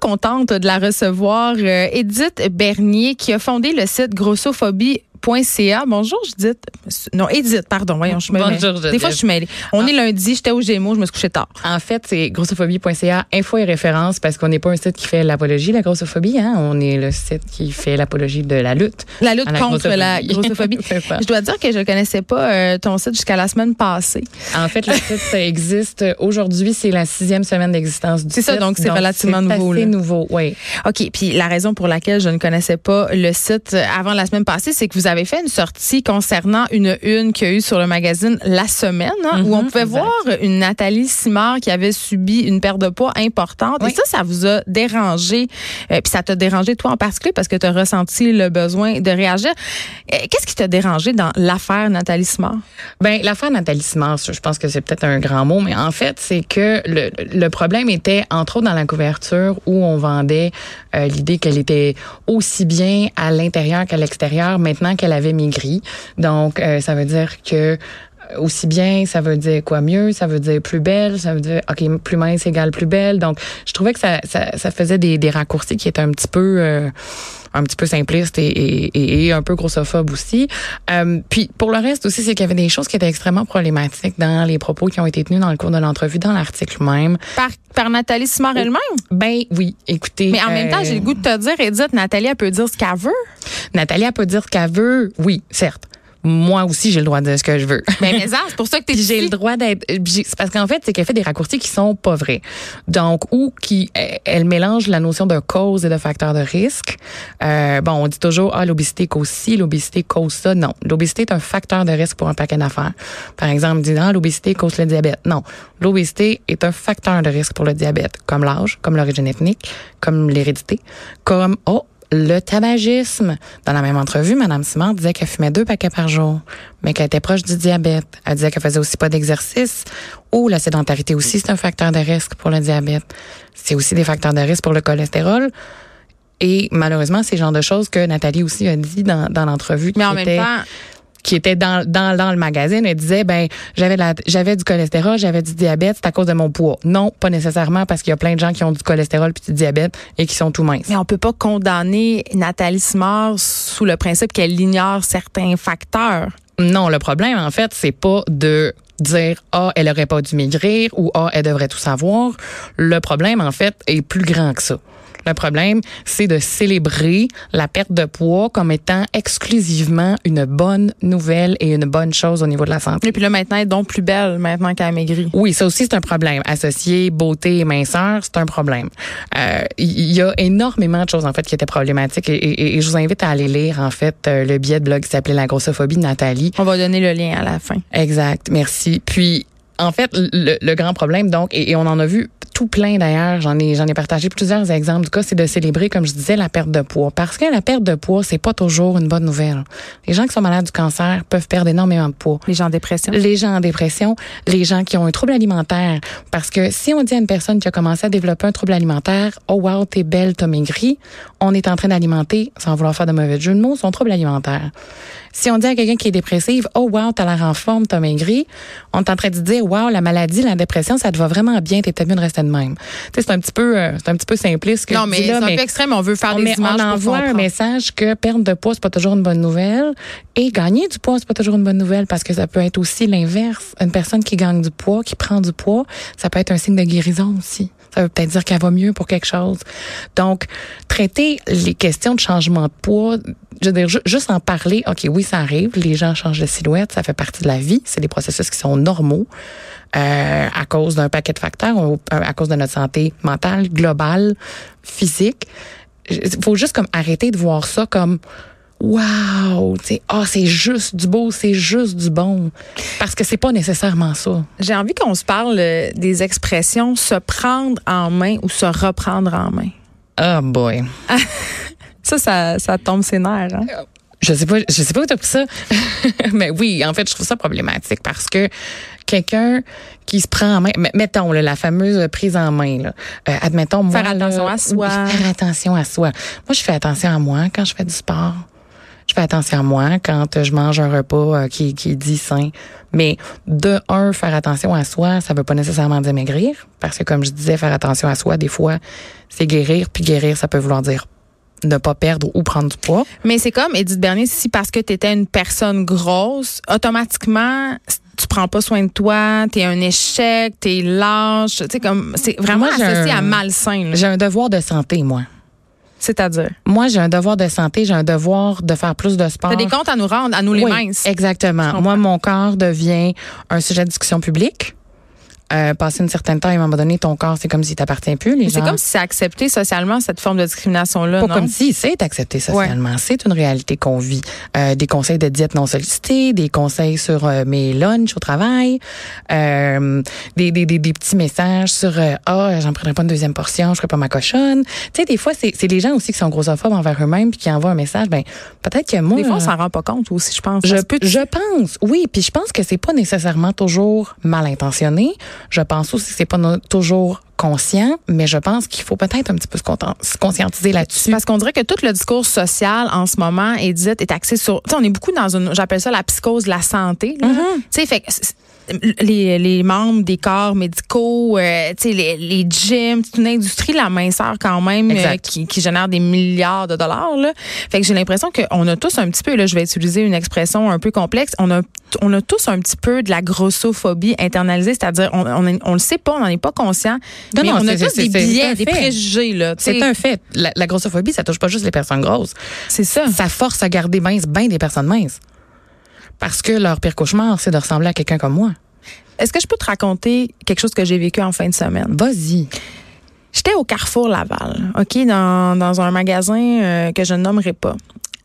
contente de la recevoir. Euh, Edith Bernier, qui a fondé le site Grossophobie .ca. Bonjour Judith. Non, Edith, pardon. Voyons, je me Bonjour Judith. Des fois, je suis mêlée. On Ah. est lundi, j'étais au Gémeaux, je me suis couchée tard. En fait, c'est grossophobie.ca, info et référence, parce qu'on n'est pas un site qui fait l'apologie de la grossophobie, hein. On est le site qui fait l'apologie de la lutte. La lutte la contre la grossophobie. C'est. Je dois dire que je ne connaissais pas euh, ton site jusqu'à la semaine passée. En fait, le site existe aujourd'hui, c'est la sixième semaine d'existence du C'est ça, site. donc c'est relativement c'est nouveau, là. nouveau, oui. OK, puis la raison pour laquelle je ne connaissais pas le site euh, avant la semaine passée, c'est que vous avez fait une sortie concernant une une qu'il y a eu sur le magazine La Semaine, hein, où on Mhm, pouvait exact. voir une Nathalie Simard qui avait subi une perte de poids importante. Oui. Et ça, ça vous a dérangé. Euh, puis ça t'a dérangé toi en particulier parce que tu as ressenti le besoin de réagir. Euh, Qu'est-ce qui t'a dérangé dans l'affaire Nathalie Simard? Ben, l'affaire Nathalie Simard, je pense que c'est peut-être un grand mot, mais en fait, c'est que le, le problème était, entre autres, dans la couverture où on vendait euh, l'idée qu'elle était aussi bien à l'intérieur qu'à l'extérieur maintenant qu'elle avait maigri. Donc, euh, ça veut dire que euh, aussi bien, ça veut dire quoi mieux, ça veut dire plus belle, ça veut dire ok plus mince égale plus belle? Donc, je trouvais que ça, ça, ça faisait des, des raccourcis qui étaient un petit peu euh, un petit peu simpliste et, et, et- et un peu grossophobe aussi. Euh, puis pour le reste aussi, c'est qu'il y avait des choses qui étaient extrêmement problématiques dans les propos qui ont été tenus dans le cours de l'entrevue, dans l'article même. Par, par Nathalie Simard elle-même? Ben oui, écoutez. Mais en même temps, j'ai le goût de te dire, Edith, Nathalie, elle peut dire ce qu'elle veut. Nathalie elle peut dire ce qu'elle veut, oui, certes. Moi aussi, j'ai le droit de dire ce que je veux. Ben, mais ça, c'est pour ça que tu es Puis j'ai le droit d'être. C'est parce qu'en fait, c'est qu'elle fait des raccourcis qui sont pas vrais. Donc, ou qui, elle, elle mélange la notion de cause et de facteur de risque. Euh, bon, on dit toujours, ah, l'obésité cause ci, l'obésité cause ça. Non. L'obésité est un facteur de risque pour un paquet d'affaires. Par exemple, disant, ah, l'obésité cause le diabète. Non. L'obésité est un facteur de risque pour le diabète, comme l'âge, comme l'origine ethnique, comme l'hérédité, comme, oh, le tabagisme. Dans la même entrevue, Mme Simard disait qu'elle fumait deux paquets par jour, mais qu'elle était proche du diabète. Elle disait qu'elle faisait aussi pas d'exercice. Ou la sédentarité aussi, c'est un facteur de risque pour le diabète. C'est aussi des facteurs de risque pour le cholestérol. Et malheureusement, c'est le genre de choses que Nathalie aussi a dit dans, dans l'entrevue. Mais qui en même temps, qui était dans, dans, dans le magazine, elle disait ben j'avais j'avais du cholestérol, j'avais du diabète, c'est à cause de mon poids. Non, pas nécessairement parce qu'il y a plein de gens qui ont du cholestérol puis du diabète et qui sont tout minces. mais on peut pas condamner Nathalie Simard sous le principe qu'elle ignore certains facteurs. Non, le problème en fait, c'est pas de dire ah elle aurait pas dû maigrir ou ah elle devrait tout savoir. Le problème en fait est plus grand que ça. Le problème, c'est de célébrer la perte de poids comme étant exclusivement une bonne nouvelle et une bonne chose au niveau de la santé. Et puis là, maintenant, elle est donc plus belle maintenant qu'elle a maigri. Oui, ça aussi, c'est un problème. Associer beauté et minceur, c'est un problème. Euh, Il y a énormément de choses, en fait, qui étaient problématiques. Et, et- et je vous invite à aller lire, en fait, euh, le billet de blog qui s'appelait La grossophobie de Nathalie. On va donner le lien à la fin. Exact, merci. Puis, en fait, le, le grand problème, donc, et, et on en a vu tout plein d'ailleurs, j'en ai, j'en ai partagé plusieurs exemples du cas, c'est de célébrer, comme je disais, la perte de poids. Parce que la perte de poids, c'est pas toujours une bonne nouvelle. Les gens qui sont malades du cancer peuvent perdre énormément de poids Les gens en dépression. les gens en dépression, les gens qui ont un trouble alimentaire. Parce que si on dit à une personne qui a commencé à développer un trouble alimentaire, oh wow, t'es belle, t'as maigri, on est en train d'alimenter, sans vouloir faire de mauvais jeu de mots, son trouble alimentaire. Si on dit à quelqu'un qui est dépressive, oh wow, t'as l'air en forme, t'as maigri, on est en train de dire, wow, la maladie, la dépression, ça te va vraiment bien, t'es peut-être mieux de rester de même. C'est un petit peu, euh, c'est un petit peu simpliste que non, mais c'est un mais peu extrême. On veut faire on, des images on envoie un message que perdre de poids, c'est pas toujours une bonne nouvelle. Et gagner du poids, c'est pas toujours une bonne nouvelle parce que ça peut être aussi l'inverse. Une personne qui gagne du poids, qui prend du poids, ça peut être un signe de guérison aussi. Ça veut peut-être dire qu'elle va mieux pour quelque chose. Donc, traiter les questions de changement de poids, je veux dire, ju- juste en parler, OK, oui, ça arrive, les gens changent de silhouette, ça fait partie de la vie, c'est des processus qui sont normaux euh, à cause d'un paquet de facteurs, euh, à cause de notre santé mentale, globale, physique. Il faut juste comme arrêter de voir ça comme Wow, tu sais, ah, c'est juste du beau, c'est juste du bon. Parce que c'est pas nécessairement ça. J'ai envie qu'on se parle euh, des expressions se prendre en main ou se reprendre en main. Oh boy. Ça, ça, ça tombe ses nerfs. Hein? Je sais pas, je sais pas où t'as pris ça. Mais oui, en fait, je trouve ça problématique parce que quelqu'un qui se prend en main, mettons là, la fameuse prise en main, là. Euh, admettons moi, Faire là, attention à soi. faire attention à soi. Moi, je fais attention à moi quand je fais du sport. Je fais attention à moi quand je mange un repas euh, qui, qui est dit sain. Mais de un, faire attention à soi, ça veut pas nécessairement dire maigrir. Parce que comme je disais, faire attention à soi, des fois, c'est guérir. Puis guérir, ça peut vouloir dire ne pas perdre ou prendre du poids. Mais c'est comme Edith Bernier, si parce que tu étais une personne grosse, automatiquement tu prends pas soin de toi, t'es un échec, t'es lâche, tu sais comme c'est vraiment associé à malsain. J'ai un devoir de santé moi. C'est-à-dire? Moi, j'ai un devoir de santé, j'ai un devoir de faire plus de sport. T'as des comptes à nous rendre, à nous les minces. Exactement. Moi, mon corps devient un sujet de discussion publique euh, passer une certaine temps, à un moment donné, ton corps, c'est comme s'il t'appartient plus. C'est comme si c'est accepté socialement, cette forme de discrimination-là. Pas comme si c'est accepté socialement. C'est une réalité qu'on vit. Euh, des conseils de diète non sollicités, des conseils sur euh, mes lunchs au travail, euh, des, des, des, des, petits messages sur euh, Ah, oh, j'en prendrai pas une deuxième portion, je ferai pas ma cochonne. Tu sais, des fois, c'est les gens aussi qui sont grossophobes envers eux-mêmes puis qui envoient un message. Ben, peut-être que moi. Des fois, on s'en rend pas compte aussi, je pense. Je, je pense, oui. Puis je pense que c'est pas nécessairement toujours mal intentionné. Je pense aussi que c'est pas toujours conscient, mais je pense qu'il faut peut-être un petit peu se conscientiser là-dessus. Parce qu'on dirait que tout le discours social en ce moment, Edith, est axé sur. Tu sais, on est beaucoup dans une, j'appelle ça la psychose de la santé. Mm-hmm. Tu sais, fait les, les membres des corps médicaux, euh, les, les gyms, c'est une industrie la minceur quand même euh, qui, qui, génère des milliards de dollars. Là. Fait que j'ai l'impression qu'on a tous un petit peu, là, je vais utiliser une expression un peu complexe, on a on a tous un petit peu de la grossophobie internalisée, c'est-à-dire on, on, on, le sait pas, on n'en est pas conscient, mais on a tous des biais, des préjugés là. C'est un fait. La, la, grossophobie, ça touche pas juste les personnes grosses. C'est ça. Ça force à garder mince bien des personnes minces. Parce que leur pire cauchemar, c'est de ressembler à quelqu'un comme moi. Est-ce que je peux te raconter quelque chose que j'ai vécu en fin de semaine? Vas-y. J'étais au Carrefour Laval, OK, dans, dans un magasin euh, que je ne nommerai pas.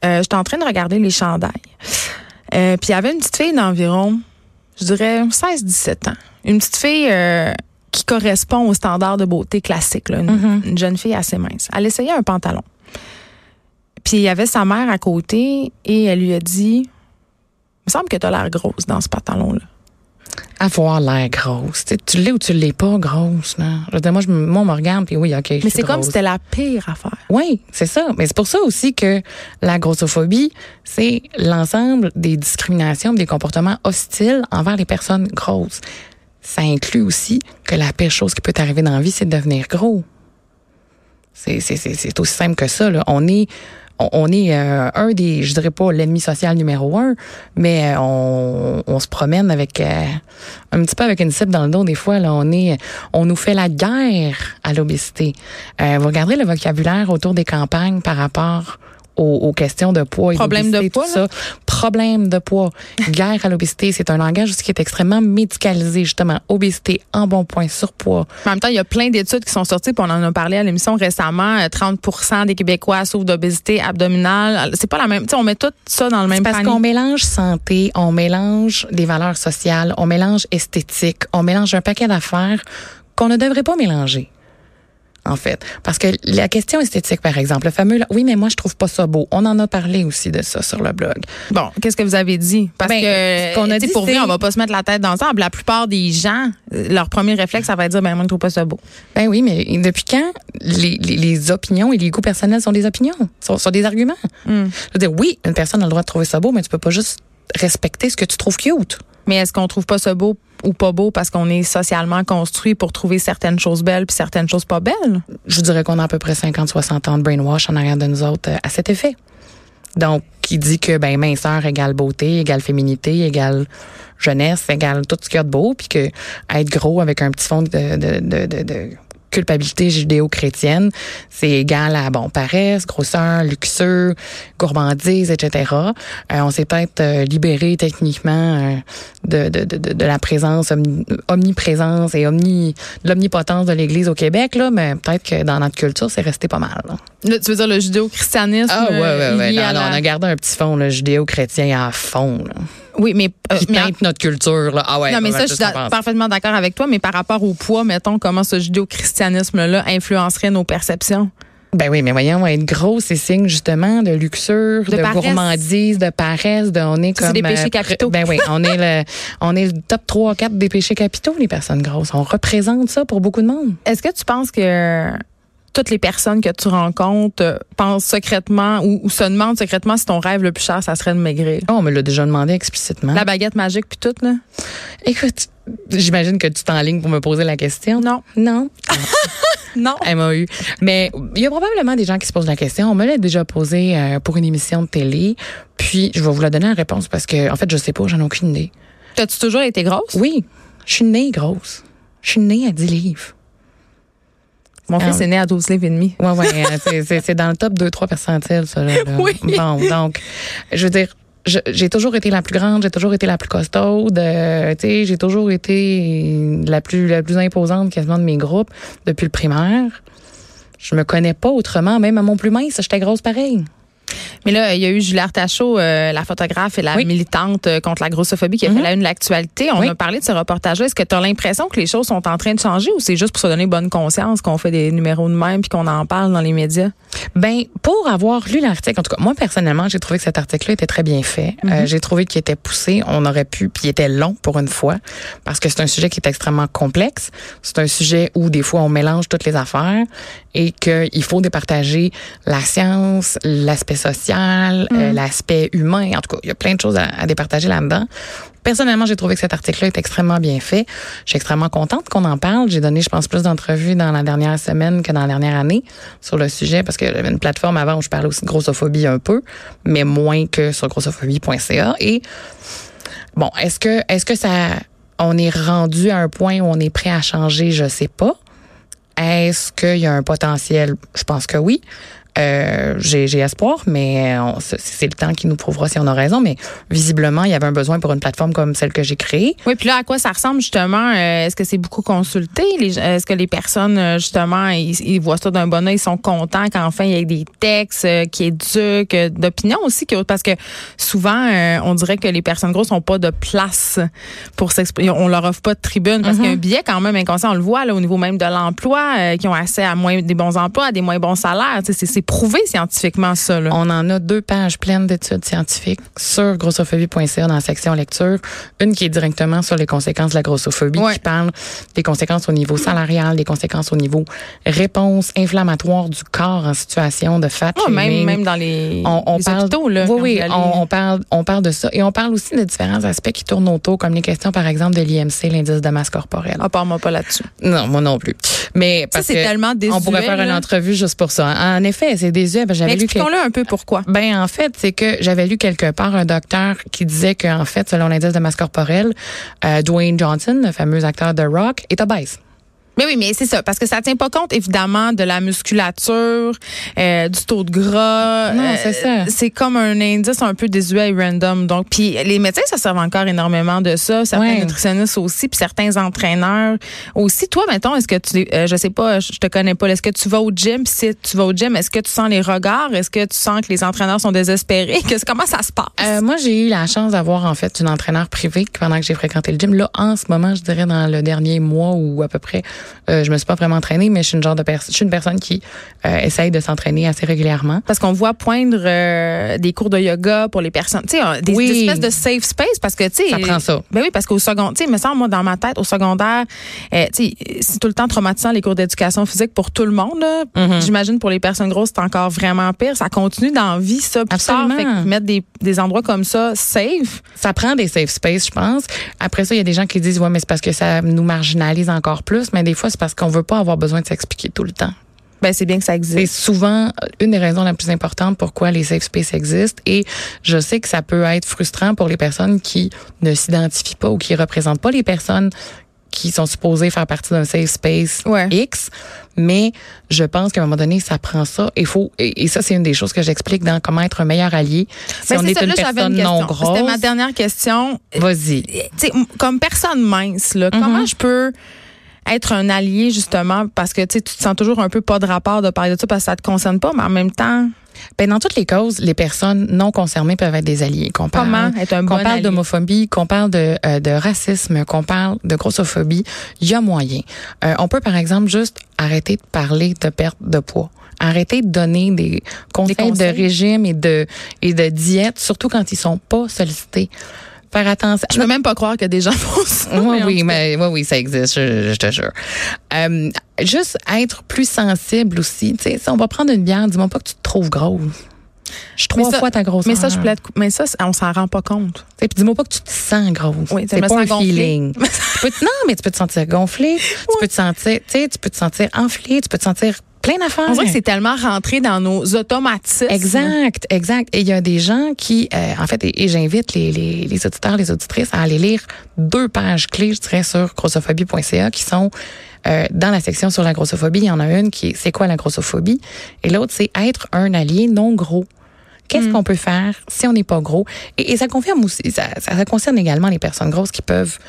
Euh, J'étais en train de regarder les chandails. Euh, puis il y avait une petite fille d'environ, je dirais, 16-17 ans. Une petite fille euh, qui correspond aux standards de beauté classiques, là, une, mm-hmm. une, jeune fille assez mince. Elle essayait un pantalon. Puis il y avait sa mère à côté et elle lui a dit il me semble que tu as l'air grosse dans ce pantalon-là. Avoir l'air grosse. tu l'es ou tu l'es pas grosse. Non? Je moi, je, moi, on me regarde, puis oui, OK. Mais c'est comme si c'était la pire affaire. Oui, c'est ça. Mais c'est pour ça aussi que la grossophobie, c'est l'ensemble des discriminations, des comportements hostiles envers les personnes grosses. Ça inclut aussi que la pire chose qui peut t'arriver dans la vie, c'est de devenir gros. C'est aussi simple que ça. Là. On est on, est euh, un des, je dirais pas l'ennemi social numéro un, mais euh, on, on se promène avec euh, un petit peu avec une cible dans le dos des fois. Là, on est, on nous fait la guerre à l'obésité. vous regardez le vocabulaire autour des campagnes par rapport aux, questions de poids et Problème de poids, tout ça. Problème de poids. Guerre à l'obésité, c'est un langage qui est extrêmement médicalisé, justement. Obésité, en bon point, surpoids. En même temps, il y a plein d'études qui sont sorties, puis on en a parlé à l'émission récemment. 30% euh, des Québécois souffrent d'obésité abdominale. C'est pas la même. on met tout ça dans le même parce qu'on mélange santé, on mélange des valeurs sociales, on mélange esthétique, on mélange un paquet d'affaires qu'on ne devrait pas mélanger en fait. Parce que la question esthétique, par exemple, le fameux, oui, mais moi, je trouve pas ça beau. On en a parlé aussi de ça sur le blog. Bon, qu'est-ce que vous avez dit? Parce ben, que, qu'on a dit, pour vrai, on va pas se mettre la tête dans ça. La plupart des gens, leur premier réflexe, ça va être dire, ben, moi, je trouve pas ça beau. Ben oui, mais depuis quand les, les, opinions et les goûts personnels sont des opinions, sont, sont des arguments? Hmm. Je veux dire, oui, une personne a le droit de trouver ça beau, mais tu peux pas juste respecter ce que tu trouves cute. Mais est-ce qu'on trouve pas ça beau ou pas beau parce qu'on est socialement construit pour trouver certaines choses belles puis certaines choses pas belles? Je dirais qu'on a à peu près 50-60 ans de brainwash en arrière de nous autres euh, à cet effet. Donc, qui dit que ben minceur égale beauté, égale féminité, égale jeunesse, égale tout ce qu'il y a de beau, puis que être gros avec un petit fond de, de, de, de culpabilité judéo-chrétienne, c'est égal à bon paresse, grosseur, luxure, gourmandise, etc. Euh, on s'est peut-être euh, libéré techniquement euh, de, de, de, de, la présence, omniprésence et omni, de l'omnipotence de l'Église au Québec, là, mais peut-être que dans notre culture, c'est resté pas mal. Là. tu veux dire le judéo-christianisme? Ah ouais, ouais, ouais. Non, on a gardé un petit fond, le judéo-chrétien à fond. Là. Oui, mais euh, notre culture là. Ah ouais. Non, mais ça, je suis parfaitement d'accord avec toi. Mais par rapport au poids, mettons, comment ce judéo-christianisme-là influencerait nos perceptions? Ben oui, mais voyons, être gros, c'est signe justement de luxure, de, gourmandise, de paresse, de on est comme c'est des péchés euh, capitaux. Ben oui, on est le on est le top 3 4 des péchés capitaux les personnes grosses. On représente ça pour beaucoup de monde. Est-ce que tu penses que toutes les personnes que tu rencontres euh, pensent secrètement ou, ou, se demandent secrètement si ton rêve le plus cher, ça serait de maigrir. Oh, on me l'a déjà demandé explicitement. La baguette magique puis tout, là? Écoute, j'imagine que tu t'enlignes pour me poser la question. Non. Non? non. MAU. Mais il y a probablement des gens qui se posent la question. On me l'a déjà posé euh, pour une émission de télé. Puis, je vais vous la donner en réponse parce que, en fait, je sais pas, j'en ai aucune idée. T'as-tu toujours été grosse? Oui. Je suis née grosse. Je suis née à 10 livres. Mon fils est né à 12 livres et demi. Oui, oui. c'est dans le top 2-3 percentiles, ça. Là, Oui. Bon, donc, je veux dire, j'ai toujours été la plus grande, j'ai toujours été la plus costaude, euh, tu sais, j'ai toujours été la plus la plus imposante quasiment de mes groupes depuis le primaire. Je me connais pas autrement, même à mon plus mince, j'étais grosse pareil. Mais là, il y a eu Julie Artachot, euh, la photographe et la Oui. militante euh, contre la grossophobie, qui a Mhm. fait la une de l'actualité. On Oui. a parlé de ce reportage-là. Est-ce que tu as l'impression que les choses sont en train de changer ou c'est juste pour se donner bonne conscience qu'on fait des numéros de même puis qu'on en parle dans les médias? Ben, pour avoir lu l'article, en tout cas, moi personnellement, j'ai trouvé que cet article-là était très bien fait. Euh, j'ai trouvé qu'il était poussé. On aurait pu, puis il était long pour une fois, parce que c'est un sujet qui est extrêmement complexe. C'est un sujet où des fois on mélange toutes les affaires et qu'il faut départager la science, l'aspect social, euh, l'aspect humain. En tout cas, il y a plein de choses à, à départager là-dedans. Personnellement, j'ai trouvé que cet article-là est extrêmement bien fait. Je suis extrêmement contente qu'on en parle. J'ai donné, je pense, plus d'entrevues dans la dernière semaine que dans la dernière année sur le sujet parce que j'avais une plateforme avant où je parlais aussi de grossophobie un peu, mais moins que sur grossophobie.ca. Et bon, est-ce que, est-ce que ça, on est rendu à un point où on est prêt à changer? Je sais pas. Est-ce qu'il y a un potentiel? Je pense que oui. Euh, j'ai, j'ai espoir, mais on- c'est c'est le temps qui nous prouvera si on a raison. Mais visiblement, il y avait un besoin pour une plateforme comme celle que j'ai créée. Oui, puis là, à quoi ça ressemble justement? Euh, est-ce que c'est beaucoup consulté? Est-ce que les personnes, euh, justement, ils, ils voient ça d'un bon oeil, ils sont contents qu'enfin il y ait des textes euh, qui éduquent, euh, d'opinion aussi? Parce que souvent, euh, on dirait que les personnes grosses n'ont pas de place pour s'exprimer. On leur offre pas de tribune parce qu'il y a un biais quand même inconscient. On le voit là, au niveau même de l'emploi, euh, qui ont accès à moins des bons emplois, à des moins bons salaires. C'est prouvé scientifiquement, ça. Là. On en a deux pages pleines d'études scientifiques sur grossophobie.ca dans la section lecture. Une qui est directement sur les conséquences de la grossophobie, Ouais. qui parle des conséquences au niveau salarial, des conséquences au niveau réponse inflammatoire du corps en situation de fat Ouais, même, même dans les, on, on les parle, hôpitaux. Là, oui, oui, on, on parle, on parle de ça. Et on parle aussi de différents aspects qui tournent autour, comme les questions, par exemple, de l'IMC, l'indice de masse corporelle. Ah, parle-moi pas là-dessus. Non, moi non plus. Mais parce c'est que tellement désuet, on pourrait faire une entrevue juste pour ça. En effet, c'est désuet. Ben, j'avais lu que Expliquons-le un peu pourquoi. ben en fait, c'est que j'avais lu quelque part un docteur qui disait qu'en fait, selon l'indice de masse corporelle, euh, Dwayne Johnson, le fameux acteur de Rock, est obèse. Mais oui, mais c'est ça, parce que ça tient pas compte évidemment de la musculature, euh, du taux de gras. Non, Euh, c'est ça. C'est comme un indice un peu désuet et random. Donc, puis les médecins se servent encore énormément de ça, certains Ouais. nutritionnistes aussi, puis certains entraîneurs aussi. Toi, mettons, est-ce que tu, euh, je sais pas, je te connais pas, est-ce que tu vas au gym? Puis si tu vas au gym, est-ce que tu sens les regards? Est-ce que tu sens que les entraîneurs sont désespérés? Comment ça se passe? Euh, moi, j'ai eu la chance d'avoir en fait une entraîneur privée pendant que j'ai fréquenté le gym. Là, en ce moment, je dirais dans le dernier mois ou à peu près, euh, je me suis pas vraiment entraînée, mais je suis une genre de personne, je suis une personne qui euh, essaye de s'entraîner assez régulièrement. Parce qu'on voit poindre euh, des cours de yoga pour les personnes, tu sais, euh, des, Oui. des espèces de safe space parce que, tu sais. Ça prend ça. Ben oui, parce qu'au secondaire, tu sais, me semble, moi, dans ma tête, au secondaire, euh, tu sais, c'est tout le temps traumatisant les cours d'éducation physique pour tout le monde, là. Mm-hmm. J'imagine pour les personnes grosses, c'est encore vraiment pire. Ça continue dans la vie, ça, plus tard. Absolument. Fait que mettre des, des endroits comme ça, safe. Ça prend des safe space, je pense. Après ça, il y a des gens qui disent ouais, mais c'est parce que ça nous marginalise encore plus, mais des fois c'est parce qu'on veut pas avoir besoin de s'expliquer tout le temps. Ben, c'est bien que ça C'est existe. souvent une des raisons la plus importantes pourquoi les safe space existent et je sais que ça peut être frustrant pour les personnes qui ne s'identifient pas ou qui représentent pas les personnes qui sont supposées faire partie d'un safe space Ouais. X, mais je pense qu'à un moment donné, ça prend ça. Il faut et, et ça c'est une des choses que j'explique dans comment être un meilleur allié. Si Ben, on c'est est ça, une là, personne une non question. C'était ma grosse, dernière question. vas-y. comme personne mince, là, Mm-hmm. comment je peux être un allié justement parce que tu te sens toujours un peu pas de rapport de parler de ça parce que ça te concerne pas, mais en même temps, Ben, dans toutes les causes, les personnes non concernées peuvent être des alliés. Qu'on parle, Comment être un qu'on bon parle d'homophobie, qu'on parle de, euh, de racisme, qu'on parle de grossophobie, il y a moyen. Euh, on peut, par exemple, juste arrêter de parler de perte de poids. Arrêter de donner des conseils, conseils. de régime et de, et de diète, surtout quand ils sont pas sollicités. Faire attention. Je peux même pas croire que des gens font ça. Oui, oui, mais oui, oui, ça existe, je, te jure. Euh, juste être plus sensible aussi. Tu sais, on va prendre une bière, dis-moi pas que tu te trouves grosse. Je trois fois ta grosseur. Mais ça, je plaide, mais ça, on s'en rend pas compte. Puis dis-moi pas que tu te sens grosse. Oui, c'est pas un feeling. non, mais tu peux te sentir gonflé, tu peux te sentir, tu peux te sentir enflé, tu peux te sentir plein d'affaires. On dirait que c'est tellement rentré dans nos automatismes. Exact, exact. Et il y a des gens qui, euh, en fait, et, j'invite les, les, les, auditeurs, les auditrices à aller lire deux pages clés, je dirais, sur grossophobie.ca qui sont euh, dans la section sur la grossophobie. Il y en a une qui est c'est quoi la grossophobie et l'autre c'est être un allié non gros. Qu'est-ce mm. qu'on peut faire si on n'est pas gros? Et, ça confirme aussi, ça, ça, concerne également les personnes grosses qui peuvent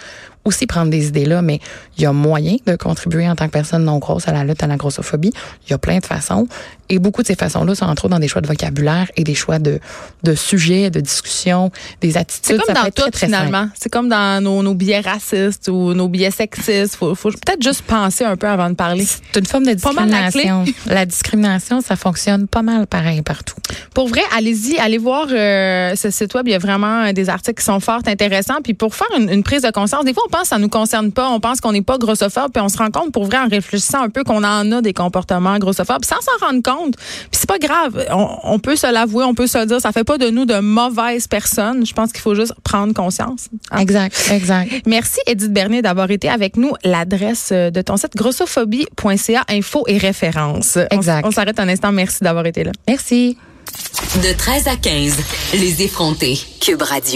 aussi prendre des idées-là, mais il y a moyen de contribuer en tant que personne non grosse à la lutte à la grossophobie. Il y a plein de façons. Et beaucoup de ces façons-là sont entre autres dans des choix de vocabulaire et des choix de, de sujets, de discussion, des attitudes. C'est comme dans tout, finalement. C'est comme dans nos, nos billets racistes ou nos billets sexistes. Faut, faut peut-être juste penser un peu avant de parler. C'est une forme de discrimination. La, la, discrimination, ça fonctionne pas mal pareil partout. Pour vrai, allez-y, allez voir euh, ce site web. Il y a vraiment des articles qui sont fort intéressants. Puis pour faire une, une prise de conscience, des fois, on pense que ça nous concerne pas. On pense qu'on n'est pas grossophobe. Puis on se rend compte, pour vrai, en réfléchissant un peu, qu'on en a des comportements grossophobes sans s'en rendre compte. Puis c'est pas grave. On, peut se l'avouer, on peut se le dire. Ça fait pas de nous de mauvaises personnes. Je pense qu'il faut juste prendre conscience. Hein? Exact, exact. Merci Edith Bernier d'avoir été avec nous. L'adresse de ton site grossophobie.ca info et référence. Exact. On, on s'arrête un instant. Merci d'avoir été là. Merci. De 13 à 15, les effrontés. Cube Radio.